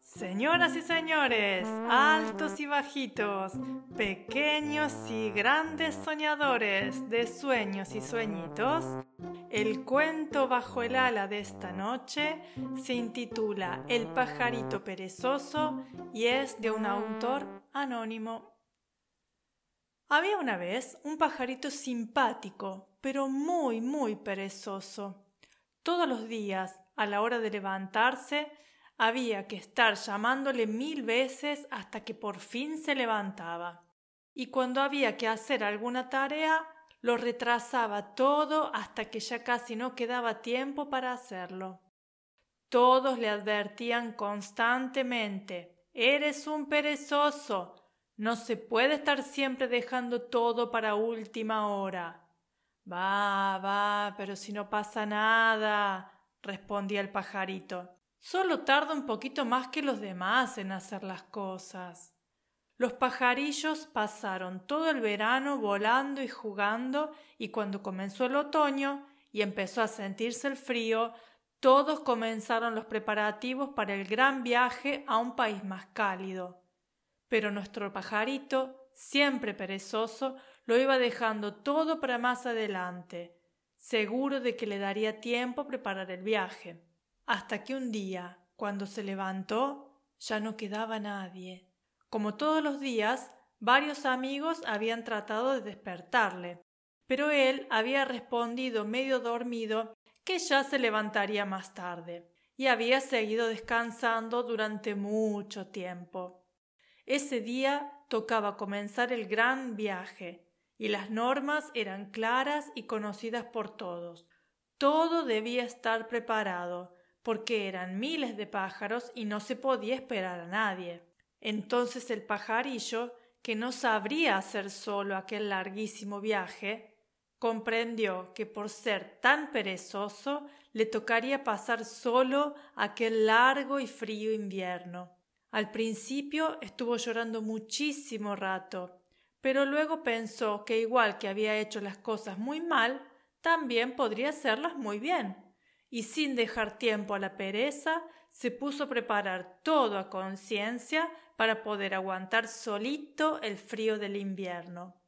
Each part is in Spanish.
Señoras y señores, altos y bajitos, pequeños y grandes soñadores de sueños y sueñitos, el cuento bajo el ala de esta noche se intitula El pajarito perezoso y es de un autor anónimo. Había una vez un pajarito simpático, pero muy, muy perezoso. Todos los días, a la hora de levantarse, había que estar llamándole mil veces hasta que por fin se levantaba. Y cuando había que hacer alguna tarea, lo retrasaba todo hasta que ya casi no quedaba tiempo para hacerlo. Todos le advertían constantemente Eres un perezoso. No se puede estar siempre dejando todo para última hora. Va, va, pero si no pasa nada, respondía el pajarito. Solo tarda un poquito más que los demás en hacer las cosas. Los pajarillos pasaron todo el verano volando y jugando y cuando comenzó el otoño y empezó a sentirse el frío, todos comenzaron los preparativos para el gran viaje a un país más cálido. Pero nuestro pajarito, siempre perezoso, lo iba dejando todo para más adelante, seguro de que le daría tiempo a preparar el viaje hasta que un día, cuando se levantó, ya no quedaba nadie. Como todos los días, varios amigos habían tratado de despertarle, pero él había respondido medio dormido que ya se levantaría más tarde, y había seguido descansando durante mucho tiempo. Ese día tocaba comenzar el gran viaje, y las normas eran claras y conocidas por todos. Todo debía estar preparado, porque eran miles de pájaros y no se podía esperar a nadie. Entonces el pajarillo, que no sabría hacer solo aquel larguísimo viaje, comprendió que por ser tan perezoso le tocaría pasar solo aquel largo y frío invierno. Al principio estuvo llorando muchísimo rato, pero luego pensó que igual que había hecho las cosas muy mal, también podría hacerlas muy bien y sin dejar tiempo a la pereza, se puso a preparar todo a conciencia para poder aguantar solito el frío del invierno.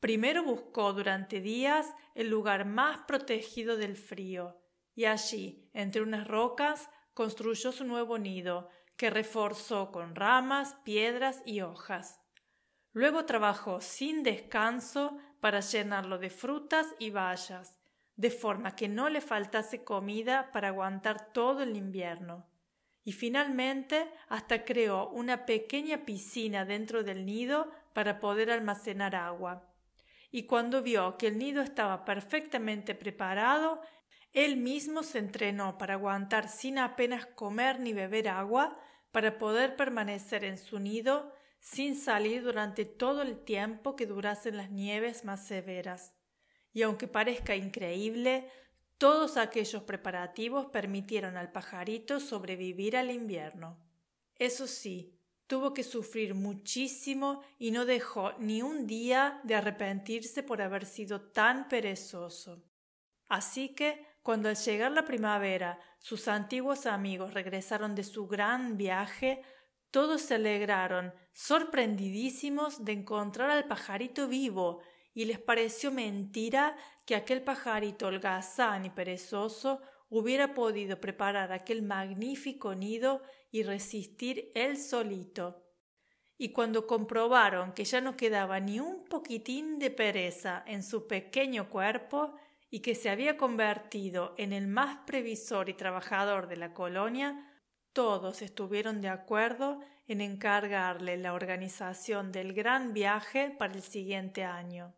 Primero buscó durante días el lugar más protegido del frío, y allí, entre unas rocas, construyó su nuevo nido, que reforzó con ramas, piedras y hojas. Luego trabajó sin descanso para llenarlo de frutas y bayas, de forma que no le faltase comida para aguantar todo el invierno. Y finalmente hasta creó una pequeña piscina dentro del nido para poder almacenar agua. Y cuando vio que el nido estaba perfectamente preparado, él mismo se entrenó para aguantar sin apenas comer ni beber agua, para poder permanecer en su nido sin salir durante todo el tiempo que durasen las nieves más severas y aunque parezca increíble, todos aquellos preparativos permitieron al pajarito sobrevivir al invierno. Eso sí, tuvo que sufrir muchísimo y no dejó ni un día de arrepentirse por haber sido tan perezoso. Así que, cuando al llegar la primavera sus antiguos amigos regresaron de su gran viaje, todos se alegraron, sorprendidísimos de encontrar al pajarito vivo y les pareció mentira que aquel pajarito holgazán y perezoso hubiera podido preparar aquel magnífico nido y resistir él solito. Y cuando comprobaron que ya no quedaba ni un poquitín de pereza en su pequeño cuerpo y que se había convertido en el más previsor y trabajador de la colonia, todos estuvieron de acuerdo en encargarle la organización del gran viaje para el siguiente año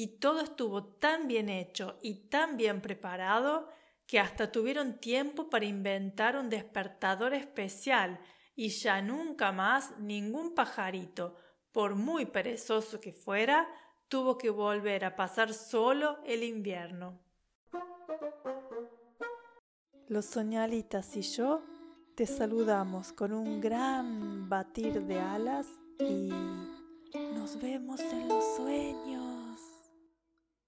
y todo estuvo tan bien hecho y tan bien preparado que hasta tuvieron tiempo para inventar un despertador especial y ya nunca más ningún pajarito, por muy perezoso que fuera, tuvo que volver a pasar solo el invierno. Los soñalitas y yo te saludamos con un gran batir de alas y nos vemos en los sueños.